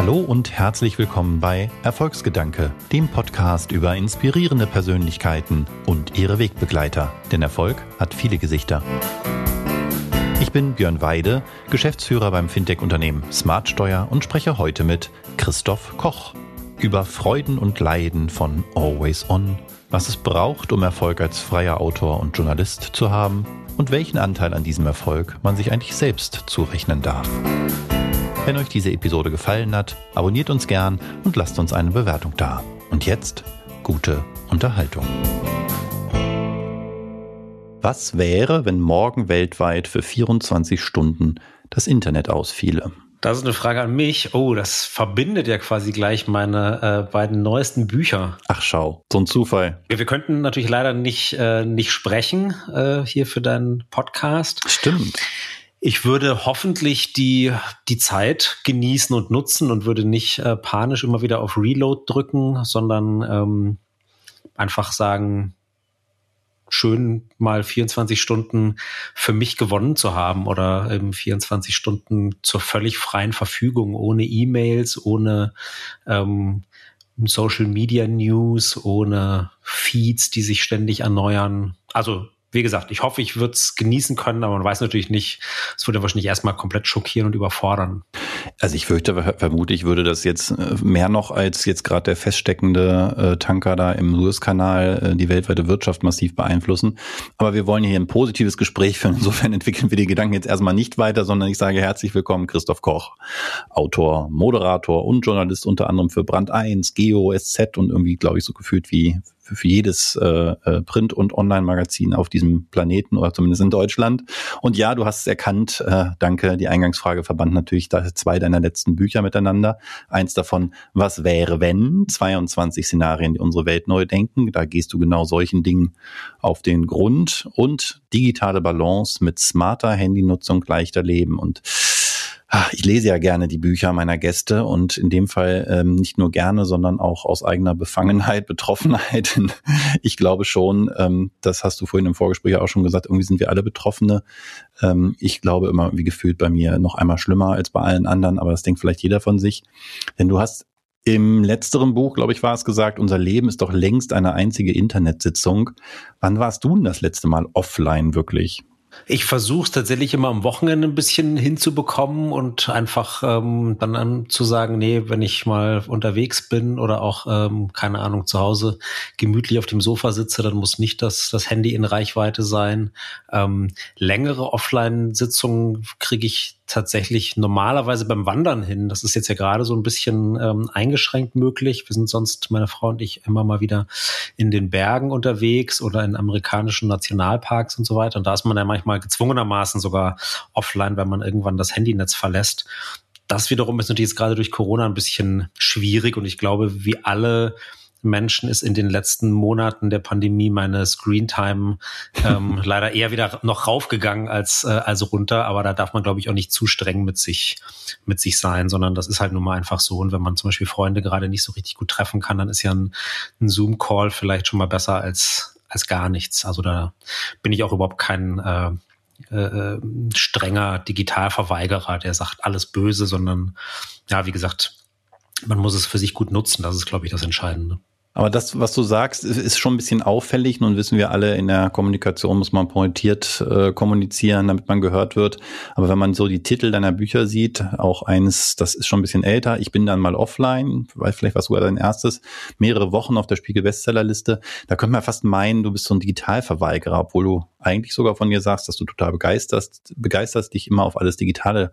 Hallo und herzlich willkommen bei Erfolgsgedanke, dem Podcast über inspirierende Persönlichkeiten und ihre Wegbegleiter. Denn Erfolg hat viele Gesichter. Ich bin Björn Weide, Geschäftsführer beim Fintech-Unternehmen Smartsteuer und spreche heute mit Christoph Koch über Freuden und Leiden von Always On, was es braucht, um Erfolg als freier Autor und Journalist zu haben und welchen Anteil an diesem Erfolg man sich eigentlich selbst zurechnen darf. Wenn euch diese Episode gefallen hat, abonniert uns gern und lasst uns eine Bewertung da. Und jetzt gute Unterhaltung. Was wäre, wenn morgen weltweit für 24 Stunden das Internet ausfiele? Das ist eine Frage an mich. Oh, das verbindet ja quasi gleich meine äh, beiden neuesten Bücher. Ach schau, so ein Zufall. Wir, wir könnten natürlich leider nicht, äh, nicht sprechen äh, hier für deinen Podcast. Stimmt. Ich würde hoffentlich die, die Zeit genießen und nutzen und würde nicht äh, panisch immer wieder auf Reload drücken, sondern ähm, einfach sagen, schön mal 24 Stunden für mich gewonnen zu haben oder eben 24 Stunden zur völlig freien Verfügung, ohne E-Mails, ohne ähm, Social Media News, ohne Feeds, die sich ständig erneuern. Also wie gesagt, ich hoffe, ich würde es genießen können, aber man weiß natürlich nicht, es würde wahrscheinlich erstmal komplett schockieren und überfordern. Also ich fürchte, vermutlich würde das jetzt äh, mehr noch als jetzt gerade der feststeckende äh, Tanker da im Suezkanal äh, die weltweite Wirtschaft massiv beeinflussen. Aber wir wollen hier ein positives Gespräch führen. Insofern entwickeln wir die Gedanken jetzt erstmal nicht weiter, sondern ich sage herzlich willkommen Christoph Koch, Autor, Moderator und Journalist unter anderem für Brand 1, Geo, SZ und irgendwie, glaube ich, so gefühlt wie für jedes äh, äh, Print- und Online-Magazin auf diesem Planeten oder zumindest in Deutschland. Und ja, du hast es erkannt, äh, danke, die Eingangsfrage verband natürlich zwei deiner letzten Bücher miteinander. Eins davon, was wäre wenn? 22 Szenarien, die unsere Welt neu denken. Da gehst du genau solchen Dingen auf den Grund. Und digitale Balance mit smarter Handynutzung, leichter Leben und Ah, ich lese ja gerne die Bücher meiner Gäste und in dem Fall ähm, nicht nur gerne, sondern auch aus eigener Befangenheit, Betroffenheit. ich glaube schon, ähm, das hast du vorhin im Vorgespräch auch schon gesagt, irgendwie sind wir alle Betroffene. Ähm, ich glaube immer, wie gefühlt bei mir noch einmal schlimmer als bei allen anderen, aber das denkt vielleicht jeder von sich. Denn du hast im letzteren Buch, glaube ich, war es gesagt, unser Leben ist doch längst eine einzige Internetsitzung. Wann warst du denn das letzte Mal offline wirklich? Ich versuche es tatsächlich immer am Wochenende ein bisschen hinzubekommen und einfach ähm, dann an, zu sagen, nee, wenn ich mal unterwegs bin oder auch, ähm, keine Ahnung, zu Hause gemütlich auf dem Sofa sitze, dann muss nicht das, das Handy in Reichweite sein. Ähm, längere Offline-Sitzungen kriege ich tatsächlich normalerweise beim Wandern hin. Das ist jetzt ja gerade so ein bisschen ähm, eingeschränkt möglich. Wir sind sonst, meine Frau und ich, immer mal wieder in den Bergen unterwegs oder in amerikanischen Nationalparks und so weiter. Und da ist man ja manchmal gezwungenermaßen sogar offline, wenn man irgendwann das Handynetz verlässt. Das wiederum ist natürlich jetzt gerade durch Corona ein bisschen schwierig und ich glaube, wie alle Menschen ist in den letzten Monaten der Pandemie meine Screentime ähm, leider eher wieder noch raufgegangen als, äh, als runter. Aber da darf man, glaube ich, auch nicht zu streng mit sich, mit sich sein, sondern das ist halt nun mal einfach so. Und wenn man zum Beispiel Freunde gerade nicht so richtig gut treffen kann, dann ist ja ein, ein Zoom-Call vielleicht schon mal besser als, als gar nichts. Also da bin ich auch überhaupt kein äh, äh, strenger Digitalverweigerer, der sagt alles böse, sondern ja, wie gesagt, man muss es für sich gut nutzen. Das ist, glaube ich, das Entscheidende. Aber das, was du sagst, ist schon ein bisschen auffällig. Nun wissen wir alle, in der Kommunikation muss man pointiert äh, kommunizieren, damit man gehört wird. Aber wenn man so die Titel deiner Bücher sieht, auch eins, das ist schon ein bisschen älter, ich bin dann mal offline, weil vielleicht war sogar dein erstes, mehrere Wochen auf der Spiegel-Bestsellerliste, da könnte man fast meinen, du bist so ein Digitalverweigerer, obwohl du eigentlich sogar von dir sagst, dass du total begeisterst, begeisterst dich immer auf alles Digitale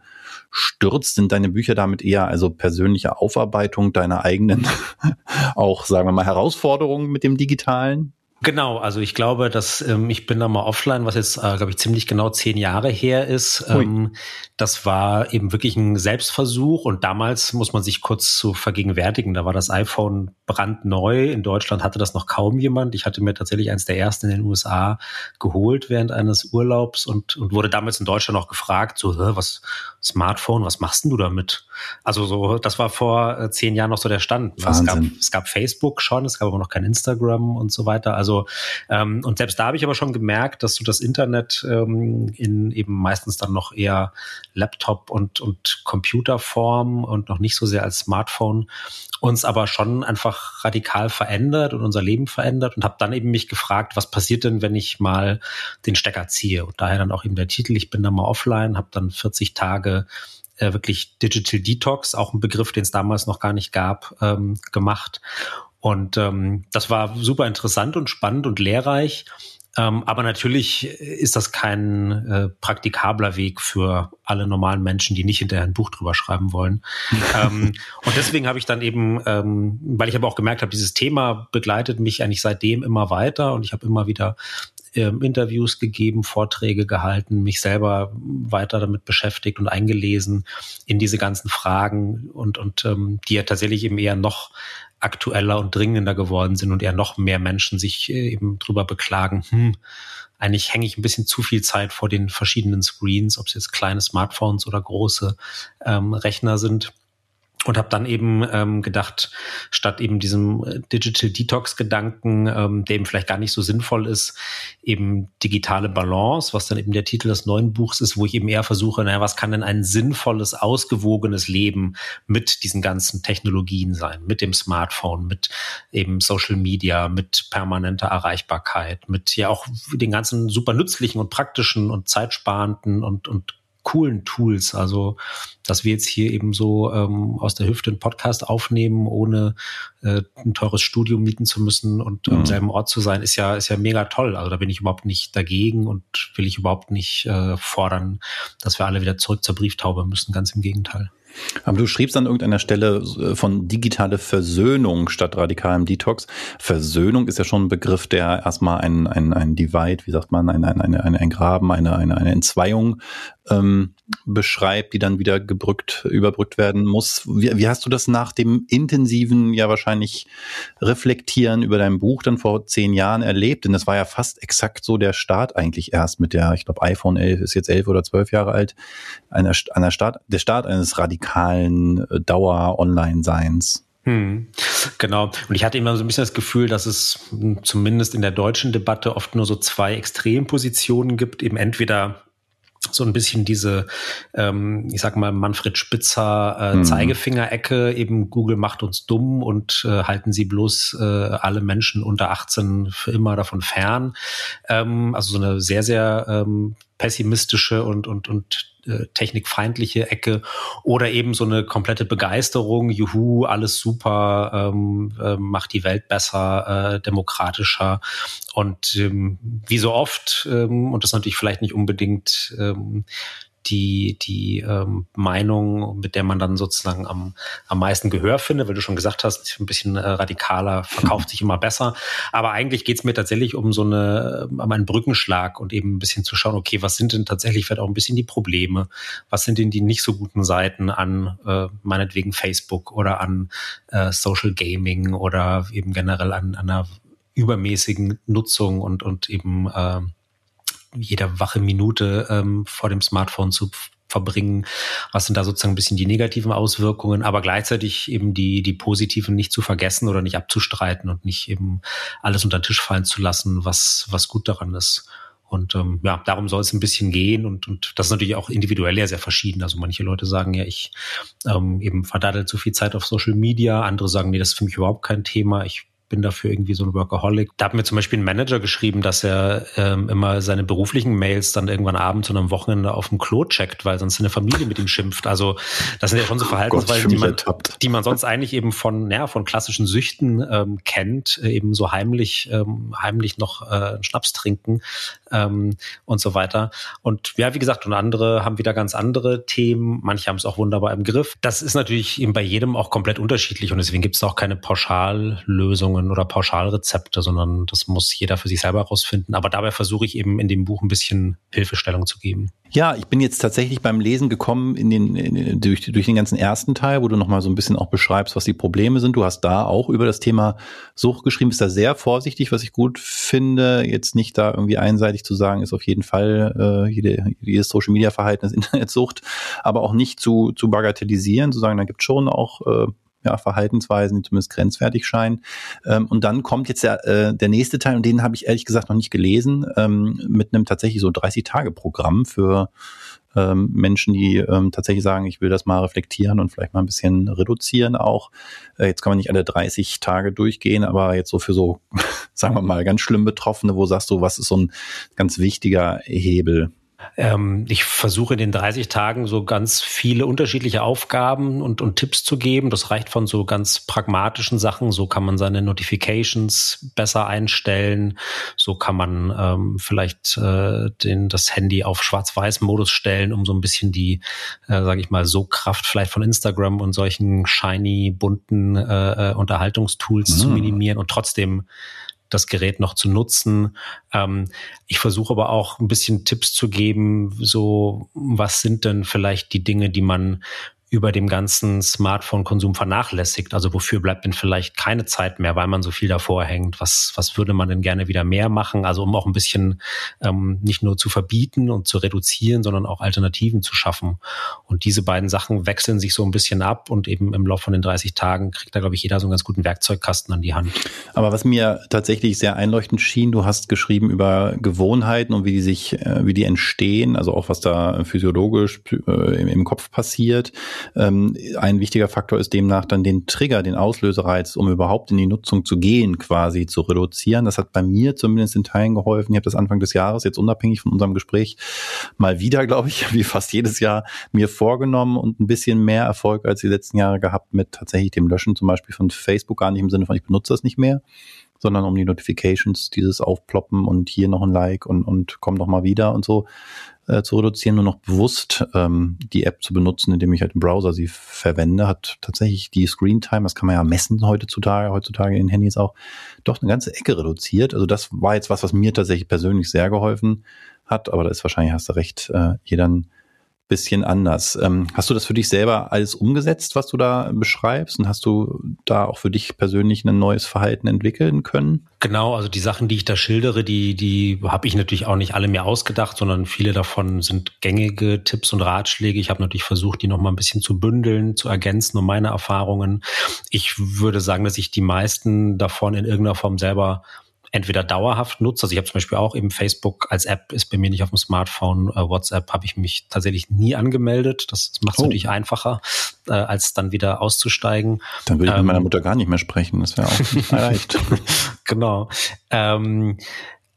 stürzt. Sind deine Bücher damit eher also persönliche Aufarbeitung deiner eigenen, auch sagen wir mal, Herausforderungen mit dem Digitalen? Genau, also ich glaube, dass ähm, ich bin da mal offline, was jetzt, äh, glaube ich, ziemlich genau zehn Jahre her ist. Ähm, das war eben wirklich ein Selbstversuch und damals muss man sich kurz zu vergegenwärtigen. Da war das iPhone brandneu. In Deutschland hatte das noch kaum jemand. Ich hatte mir tatsächlich eins der ersten in den USA geholt während eines Urlaubs und, und wurde damals in Deutschland auch gefragt, so, was, Smartphone, was machst denn du damit? Also so, das war vor äh, zehn Jahren noch so der Stand. Es gab, es gab Facebook schon, es gab aber noch kein Instagram und so weiter. Also Also ähm, und selbst da habe ich aber schon gemerkt, dass so das Internet ähm, in eben meistens dann noch eher Laptop und und Computerform und noch nicht so sehr als Smartphone uns aber schon einfach radikal verändert und unser Leben verändert und habe dann eben mich gefragt, was passiert denn, wenn ich mal den Stecker ziehe? Und daher dann auch eben der Titel, ich bin da mal offline, habe dann 40 Tage äh, wirklich Digital Detox, auch ein Begriff, den es damals noch gar nicht gab, ähm, gemacht. Und ähm, das war super interessant und spannend und lehrreich. Ähm, aber natürlich ist das kein äh, praktikabler Weg für alle normalen Menschen, die nicht hinterher ein Buch drüber schreiben wollen. ähm, und deswegen habe ich dann eben, ähm, weil ich aber auch gemerkt habe, dieses Thema begleitet mich eigentlich seitdem immer weiter und ich habe immer wieder ähm, Interviews gegeben, Vorträge gehalten, mich selber weiter damit beschäftigt und eingelesen in diese ganzen Fragen und, und ähm, die ja tatsächlich eben eher noch aktueller und dringender geworden sind und eher noch mehr Menschen sich äh, eben drüber beklagen, hm, eigentlich hänge ich ein bisschen zu viel Zeit vor den verschiedenen Screens, ob es jetzt kleine Smartphones oder große ähm, Rechner sind und habe dann eben ähm, gedacht, statt eben diesem äh, Digital Detox-Gedanken, ähm, der eben vielleicht gar nicht so sinnvoll ist, eben digitale Balance, was dann eben der Titel des neuen Buchs ist, wo ich eben eher versuche, naja, was kann denn ein sinnvolles, ausgewogenes Leben mit diesen ganzen Technologien sein, mit dem Smartphone, mit eben Social Media, mit permanenter Erreichbarkeit, mit ja auch den ganzen super nützlichen und praktischen und zeitsparenden und, und coolen Tools. Also, dass wir jetzt hier eben so ähm, aus der Hüfte einen Podcast aufnehmen, ohne äh, ein teures Studio mieten zu müssen und mhm. am selben Ort zu sein, ist ja, ist ja mega toll. Also da bin ich überhaupt nicht dagegen und will ich überhaupt nicht äh, fordern, dass wir alle wieder zurück zur Brieftaube müssen. Ganz im Gegenteil. Aber du schriebst an irgendeiner Stelle äh, von digitale Versöhnung statt radikalem Detox. Versöhnung ist ja schon ein Begriff, der erstmal ein, ein, ein Divide, wie sagt man, ein, ein, ein, ein Graben, eine, eine, eine Entzweiung ähm, beschreibt, die dann wieder gebrückt, überbrückt werden muss. Wie, wie hast du das nach dem intensiven, ja wahrscheinlich Reflektieren über dein Buch dann vor zehn Jahren erlebt? Denn das war ja fast exakt so der Start eigentlich erst mit der, ich glaube iPhone 11 ist jetzt elf oder zwölf Jahre alt, einer, einer Start, der Start eines radikalen äh, Dauer-Online-Seins. Hm, genau. Und ich hatte immer so ein bisschen das Gefühl, dass es zumindest in der deutschen Debatte oft nur so zwei Extrempositionen gibt. Eben entweder so ein bisschen diese, ähm, ich sag mal, Manfred Spitzer äh, mhm. Zeigefingerecke, eben Google macht uns dumm und äh, halten sie bloß äh, alle Menschen unter 18 für immer davon fern. Ähm, also so eine sehr, sehr ähm, pessimistische und, und, und äh, technikfeindliche Ecke oder eben so eine komplette Begeisterung, juhu, alles super, ähm, äh, macht die Welt besser, äh, demokratischer. Und ähm, wie so oft, ähm, und das natürlich vielleicht nicht unbedingt ähm, die, die ähm, Meinung, mit der man dann sozusagen am, am meisten Gehör findet, weil du schon gesagt hast, ein bisschen äh, radikaler verkauft sich immer besser. Aber eigentlich geht's mir tatsächlich um so eine, um einen Brückenschlag und eben ein bisschen zu schauen, okay, was sind denn tatsächlich vielleicht auch ein bisschen die Probleme? Was sind denn die nicht so guten Seiten an äh, meinetwegen Facebook oder an äh, Social Gaming oder eben generell an, an einer übermäßigen Nutzung und, und eben äh, jeder wache Minute ähm, vor dem Smartphone zu verbringen. Was sind da sozusagen ein bisschen die negativen Auswirkungen, aber gleichzeitig eben die, die positiven nicht zu vergessen oder nicht abzustreiten und nicht eben alles unter den Tisch fallen zu lassen, was, was gut daran ist. Und ähm, ja, darum soll es ein bisschen gehen und, und das ist natürlich auch individuell ja sehr verschieden. Also manche Leute sagen ja, ich ähm, eben verdaddel zu viel Zeit auf Social Media, andere sagen, nee, das ist für mich überhaupt kein Thema. Ich bin dafür irgendwie so ein Workaholic. Da hat mir zum Beispiel ein Manager geschrieben, dass er ähm, immer seine beruflichen Mails dann irgendwann abends und am Wochenende auf dem Klo checkt, weil sonst seine Familie mit ihm schimpft. Also das sind ja schon so Verhaltensweisen, die, man, die man sonst eigentlich eben von, ja, von klassischen Süchten ähm, kennt, äh, eben so heimlich, ähm, heimlich noch äh, Schnaps trinken ähm, und so weiter. Und ja, wie gesagt, und andere haben wieder ganz andere Themen. Manche haben es auch wunderbar im Griff. Das ist natürlich eben bei jedem auch komplett unterschiedlich und deswegen gibt es auch keine Pauschallösung Empfehlungen oder Pauschalrezepte, sondern das muss jeder für sich selber herausfinden. Aber dabei versuche ich eben in dem Buch ein bisschen Hilfestellung zu geben. Ja, ich bin jetzt tatsächlich beim Lesen gekommen in den, in, durch, durch den ganzen ersten Teil, wo du nochmal so ein bisschen auch beschreibst, was die Probleme sind. Du hast da auch über das Thema Sucht geschrieben, ist da sehr vorsichtig, was ich gut finde. Jetzt nicht da irgendwie einseitig zu sagen, ist auf jeden Fall äh, jede, jedes Social Media Verhalten ist Internetsucht, aber auch nicht zu, zu bagatellisieren, zu sagen, da gibt schon auch äh, ja, Verhaltensweisen, die zumindest grenzwertig scheinen. Ähm, und dann kommt jetzt der, äh, der nächste Teil, und den habe ich ehrlich gesagt noch nicht gelesen, ähm, mit einem tatsächlich so 30-Tage-Programm für ähm, Menschen, die ähm, tatsächlich sagen, ich will das mal reflektieren und vielleicht mal ein bisschen reduzieren auch. Äh, jetzt kann man nicht alle 30 Tage durchgehen, aber jetzt so für so, sagen wir mal, ganz schlimm Betroffene, wo sagst du, was ist so ein ganz wichtiger Hebel? Ähm, ich versuche in den 30 Tagen so ganz viele unterschiedliche Aufgaben und, und Tipps zu geben. Das reicht von so ganz pragmatischen Sachen. So kann man seine Notifications besser einstellen. So kann man ähm, vielleicht äh, den, das Handy auf Schwarz-Weiß-Modus stellen, um so ein bisschen die, äh, sage ich mal, so Kraft vielleicht von Instagram und solchen shiny, bunten äh, äh Unterhaltungstools mhm. zu minimieren und trotzdem das Gerät noch zu nutzen. Ähm, ich versuche aber auch ein bisschen Tipps zu geben, so was sind denn vielleicht die Dinge, die man über dem ganzen Smartphone-Konsum vernachlässigt? Also wofür bleibt denn vielleicht keine Zeit mehr, weil man so viel davor hängt? Was, was würde man denn gerne wieder mehr machen? Also um auch ein bisschen ähm, nicht nur zu verbieten und zu reduzieren, sondern auch Alternativen zu schaffen. Und diese beiden Sachen wechseln sich so ein bisschen ab und eben im Laufe von den 30 Tagen kriegt da, glaube ich, jeder so einen ganz guten Werkzeugkasten an die Hand. Aber was mir tatsächlich sehr einleuchtend schien, du hast geschrieben über Gewohnheiten und wie die sich, äh, wie die entstehen, also auch was da physiologisch äh, im Kopf passiert. Ähm, ein wichtiger Faktor ist demnach dann den Trigger, den Auslösereiz, um überhaupt in die Nutzung zu gehen, quasi zu reduzieren. Das hat bei mir zumindest in Teilen geholfen. Ich habe das Anfang des Jahres, jetzt unabhängig von unserem Gespräch, mal wieder, glaube ich, wie fast jedes Jahr mir vorgenommen und ein bisschen mehr Erfolg als die letzten Jahre gehabt mit tatsächlich dem Löschen zum Beispiel von Facebook, gar nicht im Sinne von, ich benutze das nicht mehr, sondern um die Notifications, dieses Aufploppen und hier noch ein Like und, und komm noch mal wieder und so äh, zu reduzieren, nur noch bewusst ähm, die App zu benutzen, indem ich halt im Browser sie verwende, hat tatsächlich die Screen Time, das kann man ja messen heutzutage, heutzutage in Handys auch, doch eine ganze Ecke reduziert. Also das war jetzt was, was mir tatsächlich persönlich sehr geholfen hat, aber da ist wahrscheinlich, hast du recht, äh, jeder ein bisschen anders. Ähm, hast du das für dich selber alles umgesetzt, was du da beschreibst? Und hast du da auch für dich persönlich ein neues Verhalten entwickeln können? Genau, also die Sachen, die ich da schildere, die, die habe ich natürlich auch nicht alle mir ausgedacht, sondern viele davon sind gängige Tipps und Ratschläge. Ich habe natürlich versucht, die noch mal ein bisschen zu bündeln, zu ergänzen um meine Erfahrungen. Ich würde sagen, dass ich die meisten davon in irgendeiner Form selber entweder dauerhaft nutze. Also ich habe zum Beispiel auch eben Facebook als App ist bei mir nicht auf dem Smartphone. Äh, WhatsApp habe ich mich tatsächlich nie angemeldet. Das macht es oh. natürlich einfacher, äh, als dann wieder auszusteigen. Dann würde ich ähm, mit meiner Mutter gar nicht mehr sprechen. Das wäre auch erreicht. genau. Ähm,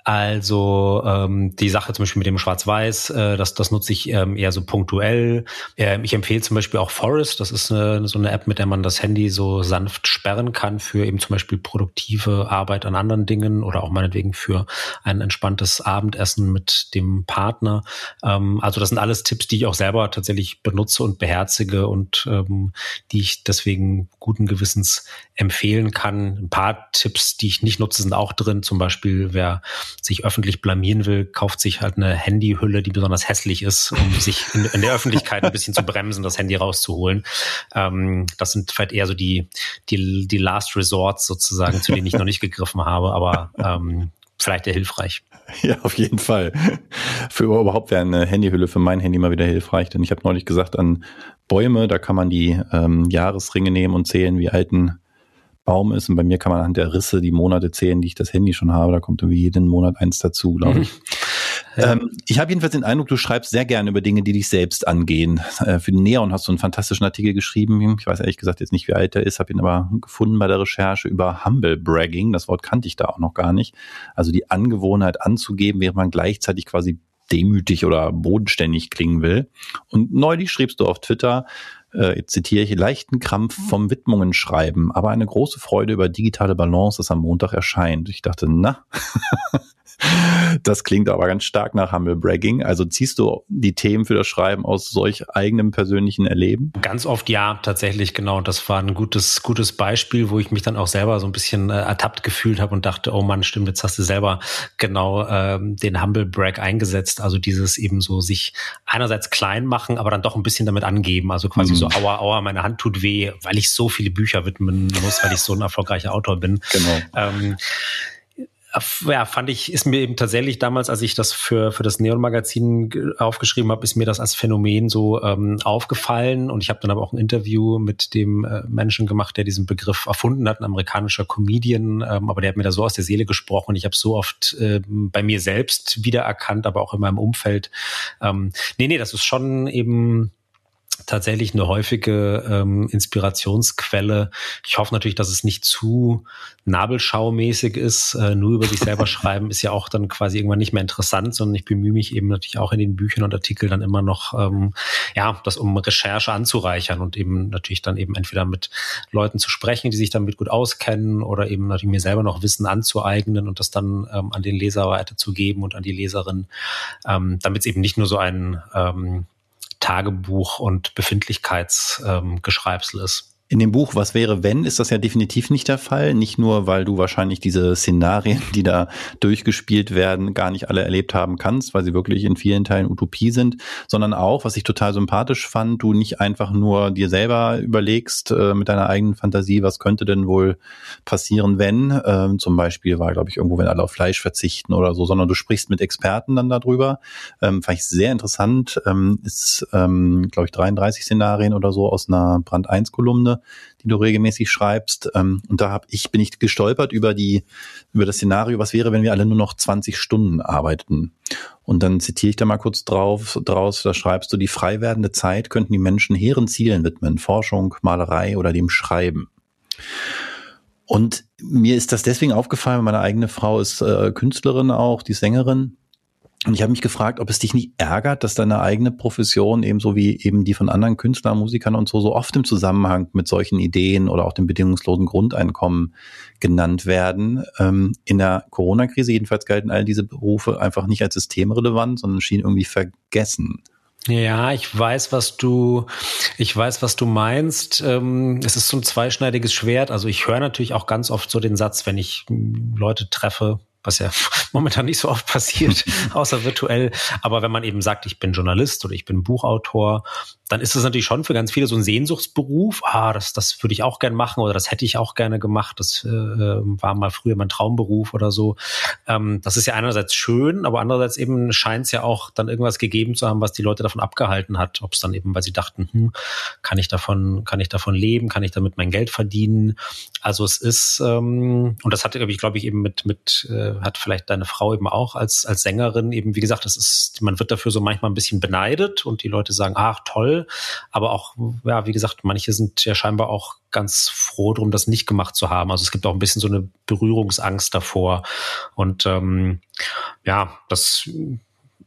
also ähm, die Sache zum Beispiel mit dem Schwarz-Weiß, äh, das, das nutze ich ähm, eher so punktuell. Ähm, ich empfehle zum Beispiel auch Forest, das ist eine, so eine App, mit der man das Handy so sanft sperren kann für eben zum Beispiel produktive Arbeit an anderen Dingen oder auch meinetwegen für ein entspanntes Abendessen mit dem Partner. Ähm, also das sind alles Tipps, die ich auch selber tatsächlich benutze und beherzige und ähm, die ich deswegen guten Gewissens empfehlen kann. Ein paar Tipps, die ich nicht nutze, sind auch drin. Zum Beispiel, wer sich öffentlich blamieren will, kauft sich halt eine Handyhülle, die besonders hässlich ist, um sich in, in der Öffentlichkeit ein bisschen zu bremsen, das Handy rauszuholen. Ähm, das sind vielleicht eher so die, die, die Last Resorts sozusagen, zu denen ich noch nicht gegriffen habe, aber ähm, vielleicht ja hilfreich. Ja, auf jeden Fall. Für überhaupt wäre eine Handyhülle für mein Handy mal wieder hilfreich, denn ich habe neulich gesagt, an Bäume, da kann man die ähm, Jahresringe nehmen und zählen, wie alten Baum ist. Und bei mir kann man anhand der Risse die Monate zählen, die ich das Handy schon habe. Da kommt irgendwie jeden Monat eins dazu, glaube ich. Ja. Ähm, ich habe jedenfalls den Eindruck, du schreibst sehr gerne über Dinge, die dich selbst angehen. Äh, für den Neon hast du einen fantastischen Artikel geschrieben. Ich weiß ehrlich gesagt jetzt nicht, wie alt er ist, habe ihn aber gefunden bei der Recherche über Humble Bragging. Das Wort kannte ich da auch noch gar nicht. Also die Angewohnheit anzugeben, während man gleichzeitig quasi demütig oder bodenständig klingen will. Und neulich schriebst du auf Twitter, äh, jetzt zitiere ich, leichten Krampf vom Widmungen schreiben, aber eine große Freude über digitale Balance, das am Montag erscheint. Ich dachte, na, Das klingt aber ganz stark nach Humble Bragging. Also ziehst du die Themen für das Schreiben aus solch eigenem persönlichen Erleben? Ganz oft ja, tatsächlich, genau. Das war ein gutes, gutes Beispiel, wo ich mich dann auch selber so ein bisschen äh, ertappt gefühlt habe und dachte, oh Mann, stimmt, jetzt hast du selber genau ähm, den Humble Brag eingesetzt. Also dieses eben so sich einerseits klein machen, aber dann doch ein bisschen damit angeben. Also quasi mhm. So, aua, aua, meine Hand tut weh, weil ich so viele Bücher widmen muss, weil ich so ein erfolgreicher Autor bin. Genau. Ähm, ja, fand ich, ist mir eben tatsächlich damals, als ich das für, für das Neon-Magazin aufgeschrieben habe, ist mir das als Phänomen so ähm, aufgefallen. Und ich habe dann aber auch ein Interview mit dem äh, Menschen gemacht, der diesen Begriff erfunden hat, ein amerikanischer Comedian. Ähm, aber der hat mir da so aus der Seele gesprochen. Ich habe so oft äh, bei mir selbst wiedererkannt, aber auch in meinem Umfeld. Ähm, nee, nee, das ist schon eben tatsächlich eine häufige ähm, Inspirationsquelle. Ich hoffe natürlich, dass es nicht zu nabelschaumäßig ist. Äh, nur über sich selber schreiben ist ja auch dann quasi irgendwann nicht mehr interessant, sondern ich bemühe mich eben natürlich auch in den Büchern und Artikeln dann immer noch, ähm, ja, das um Recherche anzureichern und eben natürlich dann eben entweder mit Leuten zu sprechen, die sich damit gut auskennen oder eben natürlich mir selber noch Wissen anzueignen und das dann ähm, an den Leser weiterzugeben und an die Leserin, ähm, damit es eben nicht nur so ein ähm, Tagebuch und Befindlichkeitsgeschreibsel ähm, ist. In dem Buch Was wäre wenn ist das ja definitiv nicht der Fall. Nicht nur, weil du wahrscheinlich diese Szenarien, die da durchgespielt werden, gar nicht alle erlebt haben kannst, weil sie wirklich in vielen Teilen Utopie sind, sondern auch, was ich total sympathisch fand, du nicht einfach nur dir selber überlegst äh, mit deiner eigenen Fantasie, was könnte denn wohl passieren, wenn. Ähm, zum Beispiel war, glaube ich, irgendwo, wenn alle auf Fleisch verzichten oder so, sondern du sprichst mit Experten dann darüber. Ähm, fand ich sehr interessant. Ähm, ist, ähm, glaube ich, 33 Szenarien oder so aus einer Brand 1 Kolumne die du regelmäßig schreibst. Ähm, und da hab ich, bin ich gestolpert über die, über das Szenario, was wäre, wenn wir alle nur noch 20 Stunden arbeiten. Und dann zitiere ich da mal kurz drauf, draus, da schreibst du, die frei werdende Zeit könnten die Menschen hehren Zielen widmen, Forschung, Malerei oder dem Schreiben. Und mir ist das deswegen aufgefallen, meine eigene Frau ist äh, Künstlerin auch, die Sängerin. Und ich habe mich gefragt, ob es dich nicht ärgert, dass deine eigene Profession ebenso wie eben die von anderen Künstlern, Musikern und so so oft im Zusammenhang mit solchen Ideen oder auch dem bedingungslosen Grundeinkommen genannt werden. Ähm, in der Corona-Krise jedenfalls galten all diese Berufe einfach nicht als systemrelevant, sondern schienen irgendwie vergessen. Ja, ich weiß, was du, ich weiß, was du meinst. Ähm, es ist so ein zweischneidiges Schwert. Also ich höre natürlich auch ganz oft so den Satz, wenn ich Leute treffe, was ja momentan nicht so oft passiert, außer virtuell. Aber wenn man eben sagt, ich bin Journalist oder ich bin Buchautor, dann ist es natürlich schon für ganz viele so ein Sehnsuchtsberuf. Ah, das, das würde ich auch gern machen oder das hätte ich auch gerne gemacht. Das äh, war mal früher mein Traumberuf oder so. Ähm, das ist ja einerseits schön, aber andererseits eben scheint es ja auch dann irgendwas gegeben zu haben, was die Leute davon abgehalten hat. Ob es dann eben, weil sie dachten, hm, kann ich davon, kann ich davon leben, kann ich damit mein Geld verdienen? Also es ist, ähm, und das hatte, glaube ich, glaube ich, eben mit, mit, äh, hat vielleicht deine Frau eben auch als, als Sängerin eben, wie gesagt, das ist, man wird dafür so manchmal ein bisschen beneidet und die Leute sagen, ach toll, aber auch, ja, wie gesagt, manche sind ja scheinbar auch ganz froh drum, das nicht gemacht zu haben. Also es gibt auch ein bisschen so eine Berührungsangst davor. Und ähm, ja, das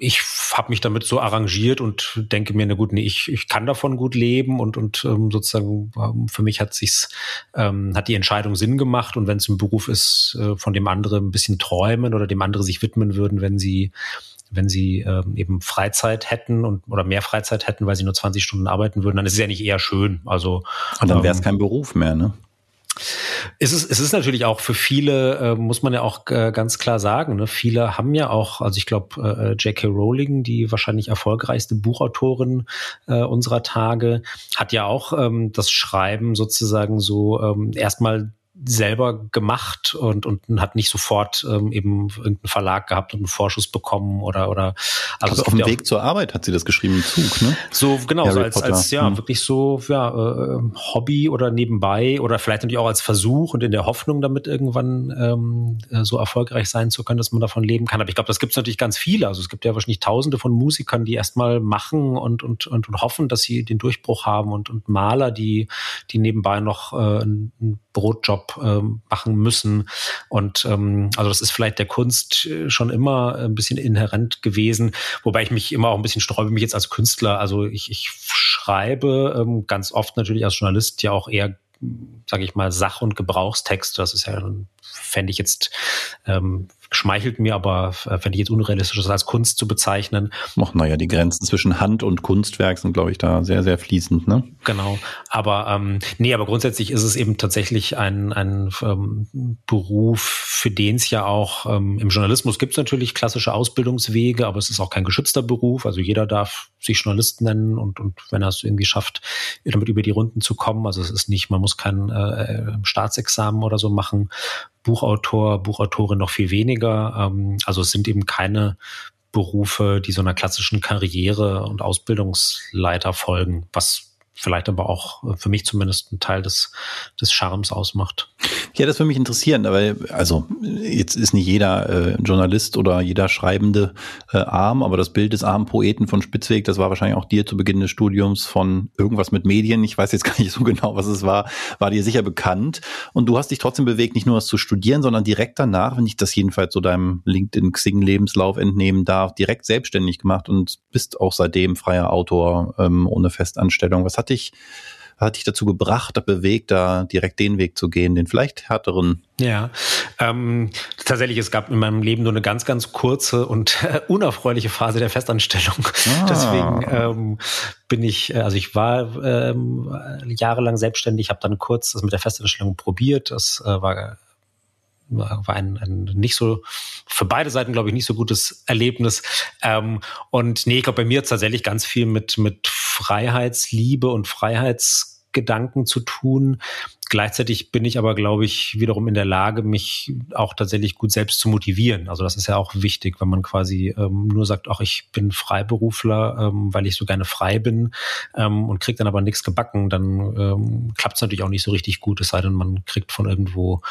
ich habe mich damit so arrangiert und denke mir, na gut, nee, ich, ich kann davon gut leben und, und ähm, sozusagen ähm, für mich hat sich's, ähm, hat die Entscheidung Sinn gemacht und wenn es ein Beruf ist, äh, von dem andere ein bisschen träumen oder dem andere sich widmen würden, wenn sie wenn sie ähm, eben Freizeit hätten und oder mehr Freizeit hätten, weil sie nur 20 Stunden arbeiten würden, dann ist es ja nicht eher schön. Also und dann wäre es ähm, kein Beruf mehr, ne? Es ist, es ist natürlich auch für viele, äh, muss man ja auch äh, ganz klar sagen, ne? viele haben ja auch, also ich glaube, äh, äh J.K. Rowling, die wahrscheinlich erfolgreichste Buchautorin äh, unserer Tage, hat ja auch ähm, das Schreiben sozusagen so ähm, erstmal selber gemacht und, und hat nicht sofort ähm, eben irgendeinen Verlag gehabt und einen Vorschuss bekommen oder oder also, also auf dem Weg zur Arbeit hat sie das geschrieben im Zug, ne? So genau, so als, als ja hm. wirklich so ja äh, Hobby oder nebenbei oder vielleicht natürlich auch als Versuch und in der Hoffnung, damit irgendwann ähm, äh, so erfolgreich sein zu können, dass man davon leben kann. Aber ich glaube, das gibt es natürlich ganz viele. Also es gibt ja wahrscheinlich Tausende von Musikern, die erstmal machen und, und und und hoffen, dass sie den Durchbruch haben und und Maler, die die nebenbei noch äh, einen Brotjob ähm, machen müssen. Und ähm, also das ist vielleicht der Kunst äh, schon immer ein bisschen inhärent gewesen, wobei ich mich immer auch ein bisschen sträube, mich jetzt als Künstler, also ich, ich schreibe ähm, ganz oft natürlich als Journalist ja auch eher sage ich mal, Sach- und Gebrauchstext. Das ist ja, fände ich jetzt ähm, schmeichelt mir, aber äh, fände ich jetzt unrealistisch, das als Kunst zu bezeichnen. Ach, naja, die Grenzen zwischen Hand und Kunstwerk sind, glaube ich, da sehr, sehr fließend, ne? Genau. Aber ähm, nee, aber grundsätzlich ist es eben tatsächlich ein, ein ähm, Beruf, für den es ja auch ähm, im Journalismus gibt es natürlich klassische Ausbildungswege, aber es ist auch kein geschützter Beruf. Also jeder darf sich Journalist nennen und, und wenn er es irgendwie schafft, damit über die Runden zu kommen. Also es ist nicht, man muss kein äh, Staatsexamen oder so machen. Buchautor, Buchautorin noch viel weniger. Ähm, also es sind eben keine Berufe, die so einer klassischen Karriere und Ausbildungsleiter folgen, was vielleicht aber auch äh, für mich zumindest ein Teil des, des Charmes ausmacht. Ja, das würde mich interessieren, aber also jetzt ist nicht jeder äh, Journalist oder jeder Schreibende äh, arm, aber das Bild des armen Poeten von Spitzweg, das war wahrscheinlich auch dir zu Beginn des Studiums von irgendwas mit Medien, ich weiß jetzt gar nicht so genau, was es war, war dir sicher bekannt und du hast dich trotzdem bewegt, nicht nur das zu studieren, sondern direkt danach, wenn ich das jedenfalls so deinem LinkedIn-Xing-Lebenslauf entnehmen darf, direkt selbstständig gemacht und bist auch seitdem freier Autor ähm, ohne Festanstellung. Was hat dich hat dich dazu gebracht, bewegt, da direkt den Weg zu gehen, den vielleicht härteren? Ja, ähm, tatsächlich, es gab in meinem Leben nur eine ganz, ganz kurze und äh, unerfreuliche Phase der Festanstellung. Ah. Deswegen ähm, bin ich, äh, also ich war ähm, jahrelang selbstständig, habe dann kurz das mit der Festanstellung probiert. Das äh, war war ein, ein nicht so für beide Seiten glaube ich nicht so gutes Erlebnis ähm, und nee ich glaube bei mir tatsächlich ganz viel mit mit Freiheitsliebe und Freiheitsgedanken zu tun. Gleichzeitig bin ich aber, glaube ich, wiederum in der Lage, mich auch tatsächlich gut selbst zu motivieren. Also das ist ja auch wichtig, wenn man quasi ähm, nur sagt, ach, ich bin Freiberufler, ähm, weil ich so gerne frei bin ähm, und kriegt dann aber nichts gebacken, dann ähm, klappt es natürlich auch nicht so richtig gut, es sei denn, man kriegt von irgendwo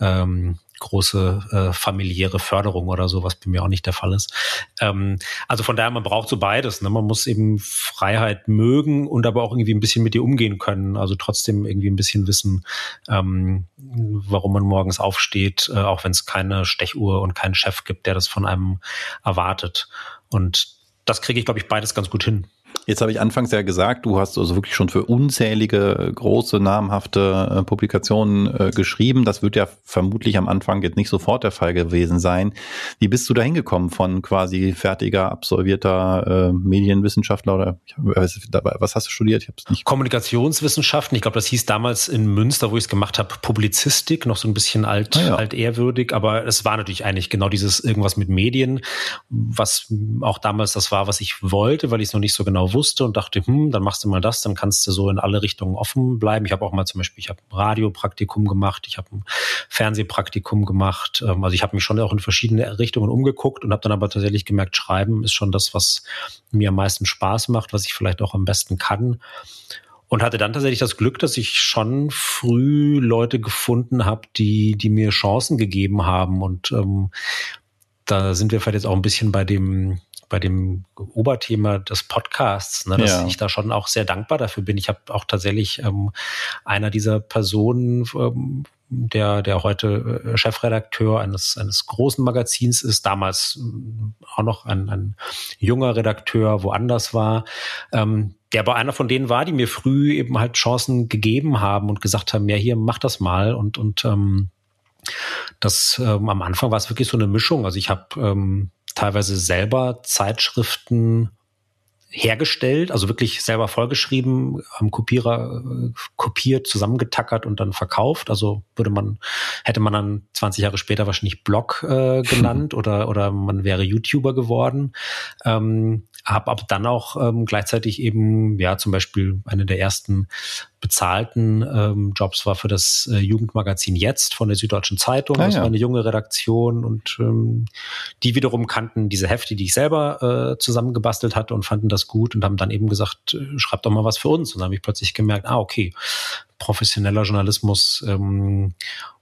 ähm, große äh, familiäre Förderung oder so, was bei mir auch nicht der Fall ist. Ähm, also von daher, man braucht so beides. Ne? Man muss eben Freiheit mögen und aber auch irgendwie ein bisschen mit ihr umgehen können. Also trotzdem irgendwie ein bisschen wissen, ähm, warum man morgens aufsteht, äh, auch wenn es keine Stechuhr und keinen Chef gibt, der das von einem erwartet. Und das kriege ich, glaube ich, beides ganz gut hin. Jetzt habe ich anfangs ja gesagt, du hast also wirklich schon für unzählige äh, große namhafte äh, Publikationen äh, geschrieben. Das wird ja vermutlich am Anfang jetzt nicht sofort der Fall gewesen sein. Wie bist du da hingekommen von quasi fertiger, absolvierter äh, Medienwissenschaftler oder was hast du studiert? Ich hab's nicht. Kommunikationswissenschaften. Ich glaube, das hieß damals in Münster, wo ich es gemacht habe, Publizistik, noch so ein bisschen alt, ah, ja. altehrwürdig. Aber es war natürlich eigentlich genau dieses irgendwas mit Medien, was auch damals das war, was ich wollte, weil ich es noch nicht so genau wusste und dachte, hm, dann machst du mal das, dann kannst du so in alle Richtungen offen bleiben. Ich habe auch mal zum Beispiel, ich habe ein Radiopraktikum gemacht, ich habe ein Fernsehpraktikum gemacht. Ähm, also ich habe mich schon auch in verschiedene Richtungen umgeguckt und habe dann aber tatsächlich gemerkt, Schreiben ist schon das, was mir am meisten Spaß macht, was ich vielleicht auch am besten kann. Und hatte dann tatsächlich das Glück, dass ich schon früh Leute gefunden habe, die, die mir Chancen gegeben haben. Und ähm, da sind wir vielleicht jetzt auch ein bisschen bei dem bei dem Oberthema des Podcasts, ne, dass ja. ich da schon auch sehr dankbar dafür bin. Ich habe auch tatsächlich ähm, einer dieser Personen, ähm, der, der heute äh, Chefredakteur eines, eines großen Magazins ist, damals äh, auch noch ein, ein junger Redakteur woanders war, ähm, der aber einer von denen war, die mir früh eben halt Chancen gegeben haben und gesagt haben, ja, hier, mach das mal und, und ähm, das ähm, am Anfang war es wirklich so eine Mischung. Also ich habe ähm, teilweise selber Zeitschriften hergestellt, also wirklich selber vollgeschrieben, am Kopierer äh, kopiert, zusammengetackert und dann verkauft. Also würde man, hätte man dann 20 Jahre später wahrscheinlich Blog äh, genannt oder, oder man wäre YouTuber geworden. Ähm, habe aber dann auch ähm, gleichzeitig eben, ja, zum Beispiel eine der ersten bezahlten ähm, Jobs war für das äh, Jugendmagazin Jetzt von der Süddeutschen Zeitung. Ah, das ja. war eine junge Redaktion und ähm, die wiederum kannten diese Hefte, die ich selber äh, zusammengebastelt hatte und fanden das gut und haben dann eben gesagt, äh, schreibt doch mal was für uns. Und dann habe ich plötzlich gemerkt, ah, okay, professioneller Journalismus ähm,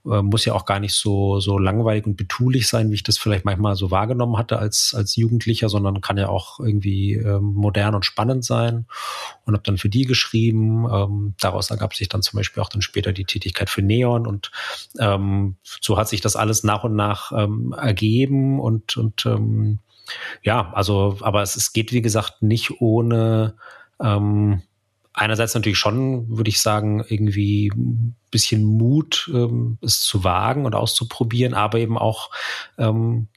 äh, muss ja auch gar nicht so, so langweilig und betulich sein, wie ich das vielleicht manchmal so wahrgenommen hatte als, als Jugendlicher, sondern kann ja auch irgendwie ähm, modern und spannend sein. Und habe dann für die geschrieben. Ähm, daraus ergab sich dann zum Beispiel auch dann später die Tätigkeit für Neon und ähm, so hat sich das alles nach und nach ähm, ergeben und, und ähm, ja, also, aber es, es geht, wie gesagt, nicht ohne ähm, einerseits natürlich schon, würde ich sagen, irgendwie ein bisschen Mut, ähm, es zu wagen und auszuprobieren, aber eben auch ähm,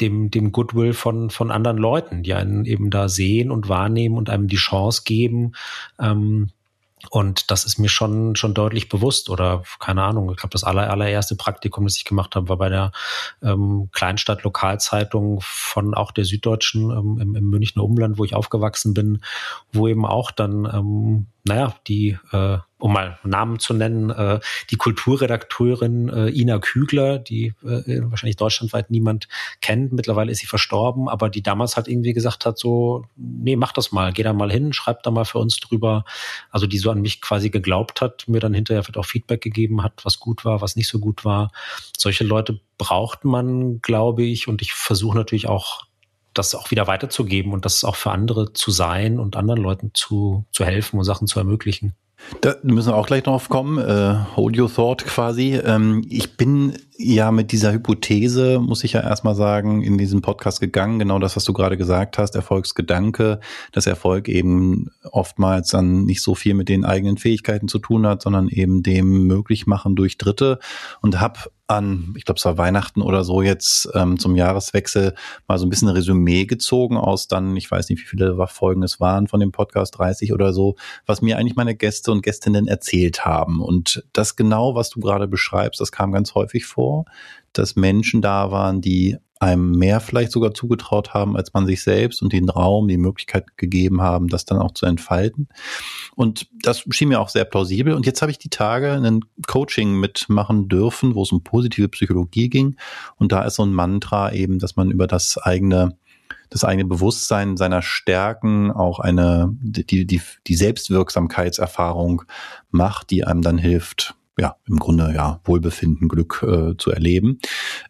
dem, dem Goodwill von, von anderen Leuten, die einen eben da sehen und wahrnehmen und einem die Chance geben, ähm, und das ist mir schon, schon deutlich bewusst oder keine Ahnung. Ich glaube, das aller, allererste Praktikum, das ich gemacht habe, war bei der ähm, Kleinstadt-Lokalzeitung von auch der Süddeutschen ähm, im, im Münchner Umland, wo ich aufgewachsen bin, wo eben auch dann ähm, naja, die, äh, um mal Namen zu nennen, äh, die Kulturredakteurin äh, Ina Kügler, die äh, wahrscheinlich deutschlandweit niemand kennt. Mittlerweile ist sie verstorben, aber die damals halt irgendwie gesagt hat, so, nee, mach das mal, geh da mal hin, schreib da mal für uns drüber. Also die so an mich quasi geglaubt hat, mir dann hinterher vielleicht auch Feedback gegeben hat, was gut war, was nicht so gut war. Solche Leute braucht man, glaube ich, und ich versuche natürlich auch das auch wieder weiterzugeben und das auch für andere zu sein und anderen Leuten zu, zu helfen und Sachen zu ermöglichen. Da müssen wir auch gleich drauf kommen. Äh, hold your thought quasi. Ähm, ich bin ja mit dieser Hypothese, muss ich ja erstmal sagen, in diesem Podcast gegangen. Genau das, was du gerade gesagt hast, Erfolgsgedanke, dass Erfolg eben oftmals dann nicht so viel mit den eigenen Fähigkeiten zu tun hat, sondern eben dem möglich machen durch Dritte und habe an, ich glaube, es war Weihnachten oder so jetzt ähm, zum Jahreswechsel mal so ein bisschen ein Resümee gezogen aus dann, ich weiß nicht, wie viele Folgen es waren von dem Podcast, 30 oder so, was mir eigentlich meine Gäste und Gästinnen erzählt haben. Und das genau, was du gerade beschreibst, das kam ganz häufig vor, dass Menschen da waren, die einem mehr vielleicht sogar zugetraut haben als man sich selbst und den Raum, die Möglichkeit gegeben haben, das dann auch zu entfalten. Und das schien mir auch sehr plausibel. Und jetzt habe ich die Tage ein Coaching mitmachen dürfen, wo es um positive Psychologie ging. Und da ist so ein Mantra eben, dass man über das eigene das eigene Bewusstsein seiner Stärken auch eine, die, die, die Selbstwirksamkeitserfahrung macht, die einem dann hilft, ja, im Grunde ja Wohlbefinden, Glück äh, zu erleben.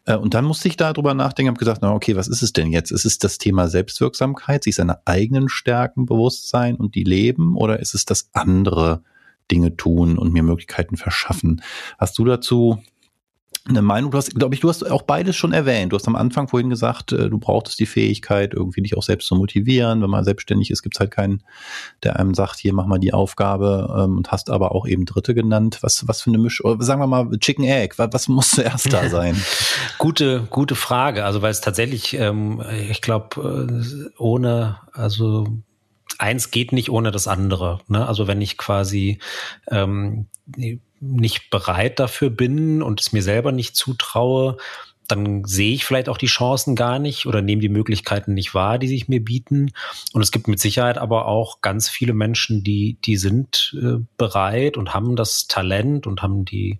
Äh, und dann musste ich da drüber nachdenken, habe gesagt, na okay, was ist es denn jetzt? Ist es das Thema Selbstwirksamkeit, sich seiner eigenen Stärken bewusst sein und die leben, oder ist es das andere Dinge tun und mir Möglichkeiten verschaffen? Hast du dazu eine Meinung. Du hast, glaube ich, du hast auch beides schon erwähnt. Du hast am Anfang vorhin gesagt, äh, du brauchtest die Fähigkeit, irgendwie dich auch selbst zu motivieren. Wenn man selbstständig ist, gibt es halt keinen, der einem sagt, hier mach mal die Aufgabe ähm, und hast aber auch eben Dritte genannt. Was, was für eine Mischung, sagen wir mal Chicken Egg, was, was muss zuerst da sein? gute, gute Frage. Also weil es tatsächlich, ähm, ich glaube, äh, ohne, also eins geht nicht ohne das andere. Ne? Also wenn ich quasi ähm, nicht bereit dafür bin und es mir selber nicht zutraue, dann sehe ich vielleicht auch die Chancen gar nicht oder nehme die Möglichkeiten nicht wahr, die sich mir bieten. Und es gibt mit Sicherheit aber auch ganz viele Menschen, die, die sind äh, bereit und haben das Talent und haben die,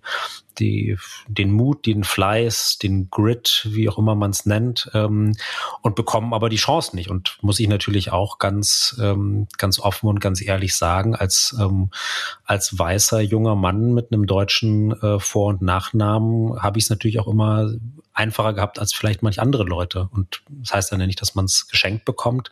die, den Mut, den Fleiß, den Grit, wie auch immer man es nennt, ähm, und bekommen aber die Chance nicht. Und muss ich natürlich auch ganz, ähm, ganz offen und ganz ehrlich sagen, als, ähm, als weißer junger Mann mit einem deutschen äh, Vor- und Nachnamen habe ich es natürlich auch immer einfacher gehabt als vielleicht manch andere Leute. Und das heißt dann ja nicht, dass man es geschenkt bekommt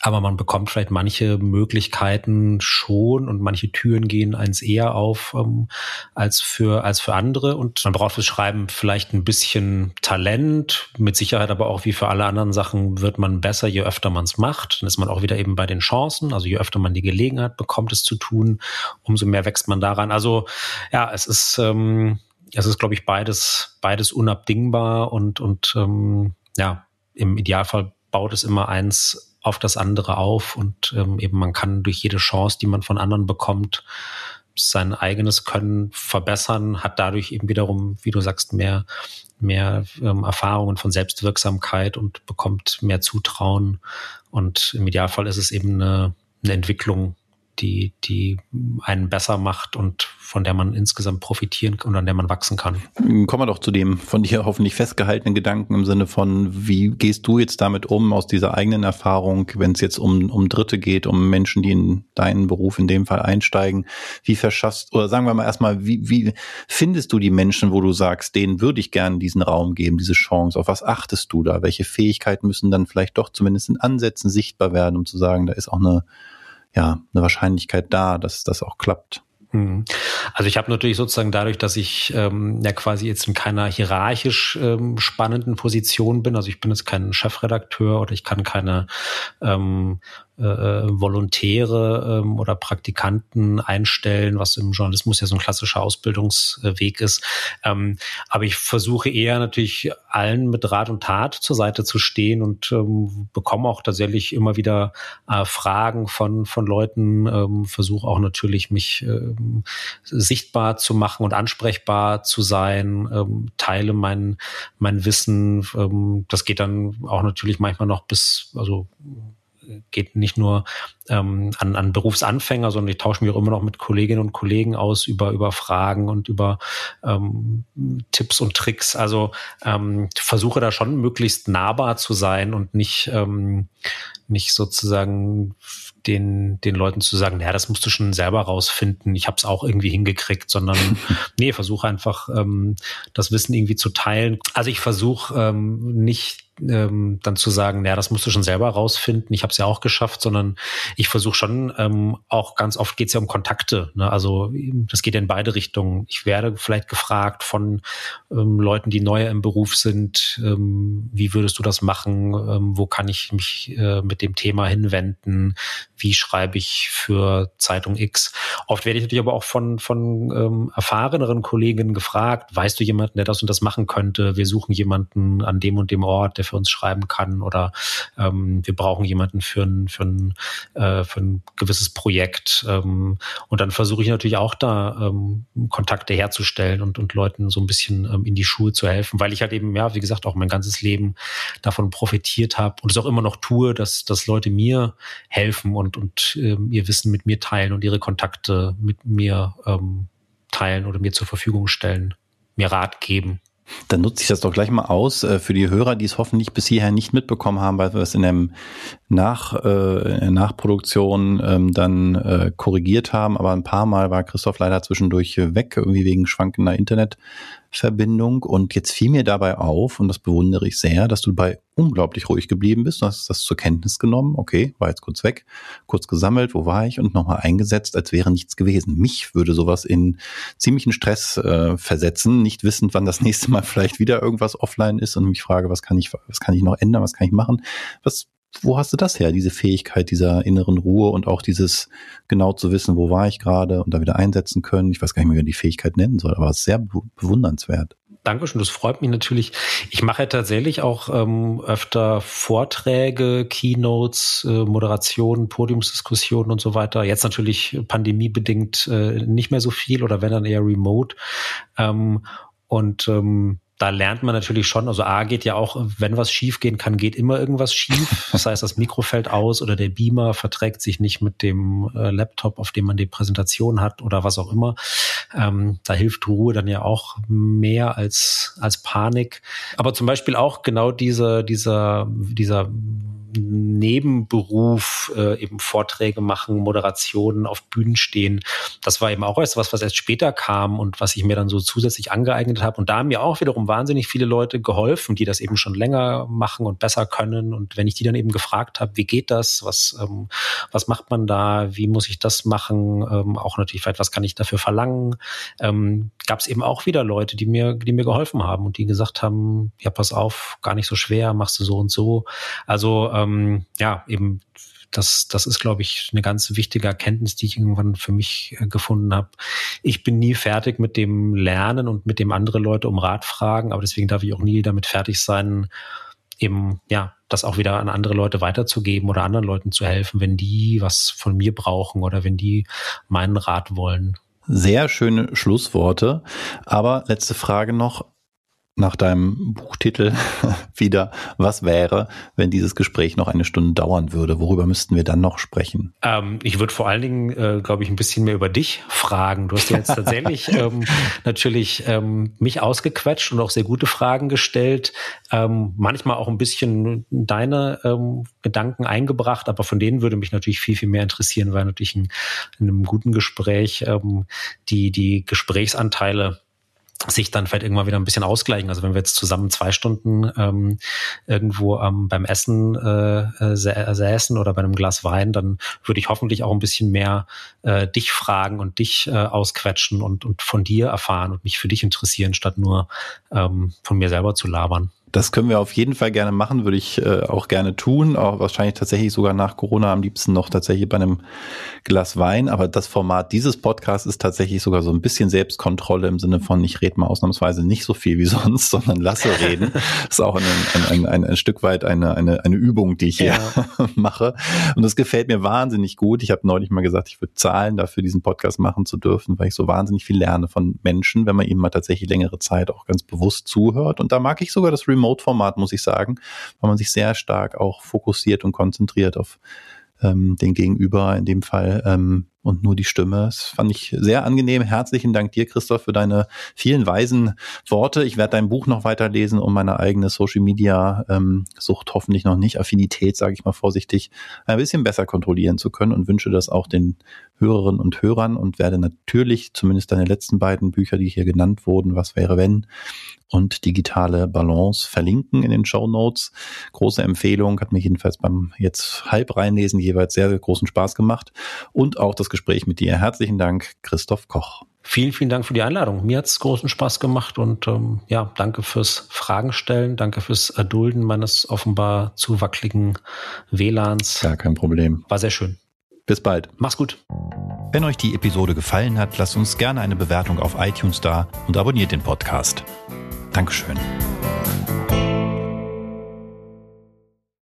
aber man bekommt vielleicht manche Möglichkeiten schon und manche Türen gehen eins eher auf ähm, als für als für andere und man braucht fürs Schreiben vielleicht ein bisschen Talent, mit Sicherheit aber auch wie für alle anderen Sachen wird man besser, je öfter man es macht. Dann ist man auch wieder eben bei den Chancen, also je öfter man die Gelegenheit bekommt, es zu tun, umso mehr wächst man daran. Also ja, es ist ähm, es ist glaube ich beides beides unabdingbar und und ähm, ja im Idealfall baut es immer eins auf das andere auf und ähm, eben man kann durch jede Chance, die man von anderen bekommt, sein eigenes Können verbessern, hat dadurch eben wiederum, wie du sagst, mehr, mehr ähm, Erfahrungen von Selbstwirksamkeit und bekommt mehr Zutrauen. Und im Idealfall ist es eben eine, eine Entwicklung, die, die einen besser macht und von der man insgesamt profitieren und an der man wachsen kann. Kommen wir doch zu dem von dir hoffentlich festgehaltenen Gedanken im Sinne von, wie gehst du jetzt damit um aus dieser eigenen Erfahrung, wenn es jetzt um, um Dritte geht, um Menschen, die in deinen Beruf in dem Fall einsteigen, wie verschaffst, oder sagen wir mal erstmal, wie, wie findest du die Menschen, wo du sagst, denen würde ich gerne diesen Raum geben, diese Chance, auf was achtest du da? Welche Fähigkeiten müssen dann vielleicht doch zumindest in Ansätzen sichtbar werden, um zu sagen, da ist auch eine ja, eine Wahrscheinlichkeit da, dass das auch klappt. Mhm. Also ich habe natürlich sozusagen dadurch, dass ich ähm, ja quasi jetzt in keiner hierarchisch ähm, spannenden Position bin, also ich bin jetzt kein Chefredakteur oder ich kann keine ähm, äh, Volontäre ähm, oder Praktikanten einstellen, was im Journalismus ja so ein klassischer Ausbildungsweg ist. Ähm, aber ich versuche eher natürlich allen mit Rat und Tat zur Seite zu stehen und ähm, bekomme auch tatsächlich immer wieder äh, Fragen von, von Leuten, ähm, versuche auch natürlich mich ähm, sichtbar zu machen und ansprechbar zu sein, ähm, teile mein, mein Wissen. Ähm, das geht dann auch natürlich manchmal noch bis, also geht nicht nur ähm, an, an Berufsanfänger, sondern ich tausche mich auch immer noch mit Kolleginnen und Kollegen aus über, über Fragen und über ähm, Tipps und Tricks. Also ähm, versuche da schon möglichst nahbar zu sein und nicht, ähm, nicht sozusagen den, den Leuten zu sagen, naja, das musst du schon selber rausfinden, ich habe es auch irgendwie hingekriegt, sondern nee, versuche einfach ähm, das Wissen irgendwie zu teilen. Also ich versuche ähm, nicht ähm, dann zu sagen, naja, das musst du schon selber rausfinden, ich habe es ja auch geschafft, sondern ich versuche schon, ähm, auch ganz oft geht es ja um Kontakte. Ne? Also das geht ja in beide Richtungen. Ich werde vielleicht gefragt von ähm, Leuten, die neu im Beruf sind, ähm, wie würdest du das machen, ähm, wo kann ich mich äh, mit dem Thema hinwenden, wie schreibe ich für Zeitung X. Oft werde ich natürlich aber auch von, von ähm, erfahreneren Kolleginnen gefragt, weißt du jemanden, der das und das machen könnte? Wir suchen jemanden an dem und dem Ort, der für uns schreiben kann oder ähm, wir brauchen jemanden für ein, für ein, äh, für ein gewisses Projekt. Ähm, und dann versuche ich natürlich auch da ähm, Kontakte herzustellen und, und Leuten so ein bisschen ähm, in die Schuhe zu helfen, weil ich halt eben, ja, wie gesagt, auch mein ganzes Leben davon profitiert habe und es auch immer noch tue, dass, dass Leute mir helfen und, und ähm, ihr Wissen mit mir teilen und ihre Kontakte mit mir ähm, teilen oder mir zur Verfügung stellen, mir Rat geben. Dann nutze ich das doch gleich mal aus äh, für die Hörer, die es hoffentlich bis hierher nicht mitbekommen haben, weil wir es in, dem Nach, äh, Nachproduktion ähm, dann äh, korrigiert haben. Aber ein paar Mal war Christoph leider zwischendurch weg, irgendwie wegen schwankender Internet. Verbindung. Und jetzt fiel mir dabei auf, und das bewundere ich sehr, dass du dabei unglaublich ruhig geblieben bist. Du hast das zur Kenntnis genommen. Okay, war jetzt kurz weg, kurz gesammelt, wo war ich und nochmal eingesetzt, als wäre nichts gewesen. Mich würde sowas in ziemlichen Stress äh, versetzen, nicht wissend, wann das nächste Mal vielleicht wieder irgendwas offline ist und mich frage, was kann ich, was kann ich noch ändern, was kann ich machen? Was wo hast du das her, diese Fähigkeit dieser inneren Ruhe und auch dieses genau zu wissen, wo war ich gerade und da wieder einsetzen können? Ich weiß gar nicht mehr, wie man die Fähigkeit nennen soll, aber es ist sehr bewundernswert. Dankeschön, das freut mich natürlich. Ich mache tatsächlich auch ähm, öfter Vorträge, Keynotes, äh, Moderationen, Podiumsdiskussionen und so weiter. Jetzt natürlich pandemiebedingt äh, nicht mehr so viel oder wenn dann eher remote. Ähm, und ähm, da lernt man natürlich schon, also A geht ja auch, wenn was schief gehen kann, geht immer irgendwas schief. Das heißt, das Mikro fällt aus oder der Beamer verträgt sich nicht mit dem äh, Laptop, auf dem man die Präsentation hat oder was auch immer. Ähm, da hilft Ruhe dann ja auch mehr als, als Panik. Aber zum Beispiel auch genau diese, dieser, dieser Nebenberuf äh, eben Vorträge machen, Moderationen auf Bühnen stehen. Das war eben auch erst was, was erst später kam und was ich mir dann so zusätzlich angeeignet habe. Und da haben mir auch wiederum wahnsinnig viele Leute geholfen, die das eben schon länger machen und besser können. Und wenn ich die dann eben gefragt habe, wie geht das, was, ähm, was macht man da, wie muss ich das machen, ähm, auch natürlich was kann ich dafür verlangen, ähm, gab es eben auch wieder Leute, die mir, die mir geholfen haben und die gesagt haben, ja, pass auf, gar nicht so schwer, machst du so und so. Also ähm, ja, eben das, das ist, glaube ich, eine ganz wichtige Erkenntnis, die ich irgendwann für mich äh, gefunden habe. Ich bin nie fertig mit dem Lernen und mit dem andere Leute um Rat fragen, aber deswegen darf ich auch nie damit fertig sein, eben, ja, das auch wieder an andere Leute weiterzugeben oder anderen Leuten zu helfen, wenn die was von mir brauchen oder wenn die meinen Rat wollen. Sehr schöne Schlussworte. Aber letzte Frage noch nach deinem Buchtitel wieder, was wäre, wenn dieses Gespräch noch eine Stunde dauern würde? Worüber müssten wir dann noch sprechen? Ähm, ich würde vor allen Dingen, äh, glaube ich, ein bisschen mehr über dich fragen. Du hast ja jetzt tatsächlich ähm, natürlich ähm, mich ausgequetscht und auch sehr gute Fragen gestellt. Ähm, manchmal auch ein bisschen deine ähm, Gedanken eingebracht, aber von denen würde mich natürlich viel, viel mehr interessieren, weil natürlich in, in einem guten Gespräch ähm, die, die Gesprächsanteile sich dann vielleicht irgendwann wieder ein bisschen ausgleichen. Also wenn wir jetzt zusammen zwei Stunden ähm, irgendwo ähm, beim Essen äh, äh, säßen oder bei einem Glas Wein, dann würde ich hoffentlich auch ein bisschen mehr äh, dich fragen und dich äh, ausquetschen und, und von dir erfahren und mich für dich interessieren, statt nur ähm, von mir selber zu labern. Das können wir auf jeden Fall gerne machen, würde ich äh, auch gerne tun. Auch wahrscheinlich tatsächlich sogar nach Corona am liebsten noch tatsächlich bei einem Glas Wein. Aber das Format dieses Podcasts ist tatsächlich sogar so ein bisschen Selbstkontrolle im Sinne von, ich rede mal ausnahmsweise nicht so viel wie sonst, sondern lasse reden. das ist auch ein, ein, ein, ein, Stück weit eine, eine, eine Übung, die ich hier ja. mache. Und das gefällt mir wahnsinnig gut. Ich habe neulich mal gesagt, ich würde zahlen dafür, diesen Podcast machen zu dürfen, weil ich so wahnsinnig viel lerne von Menschen, wenn man ihnen mal tatsächlich längere Zeit auch ganz bewusst zuhört. Und da mag ich sogar das Remote Remote-Format, muss ich sagen, weil man sich sehr stark auch fokussiert und konzentriert auf ähm, den Gegenüber in dem Fall ähm, und nur die Stimme. Das fand ich sehr angenehm. Herzlichen Dank dir, Christoph, für deine vielen weisen Worte. Ich werde dein Buch noch weiterlesen, um meine eigene Social Media ähm, Sucht hoffentlich noch nicht, Affinität, sage ich mal vorsichtig, ein bisschen besser kontrollieren zu können und wünsche das auch den Hörerinnen und Hörern und werde natürlich zumindest deine letzten beiden Bücher, die hier genannt wurden, was wäre wenn und digitale Balance verlinken in den Show Notes. Große Empfehlung, hat mir jedenfalls beim jetzt halb reinlesen jeweils sehr, sehr großen Spaß gemacht und auch das Gespräch mit dir. Herzlichen Dank, Christoph Koch. Vielen, vielen Dank für die Einladung. Mir hat es großen Spaß gemacht und ähm, ja, danke fürs Fragen stellen, danke fürs Erdulden meines offenbar zu wackeligen WLANs. Ja, kein Problem. War sehr schön. Bis bald. Mach's gut. Wenn euch die Episode gefallen hat, lasst uns gerne eine Bewertung auf iTunes da und abonniert den Podcast. Dankeschön.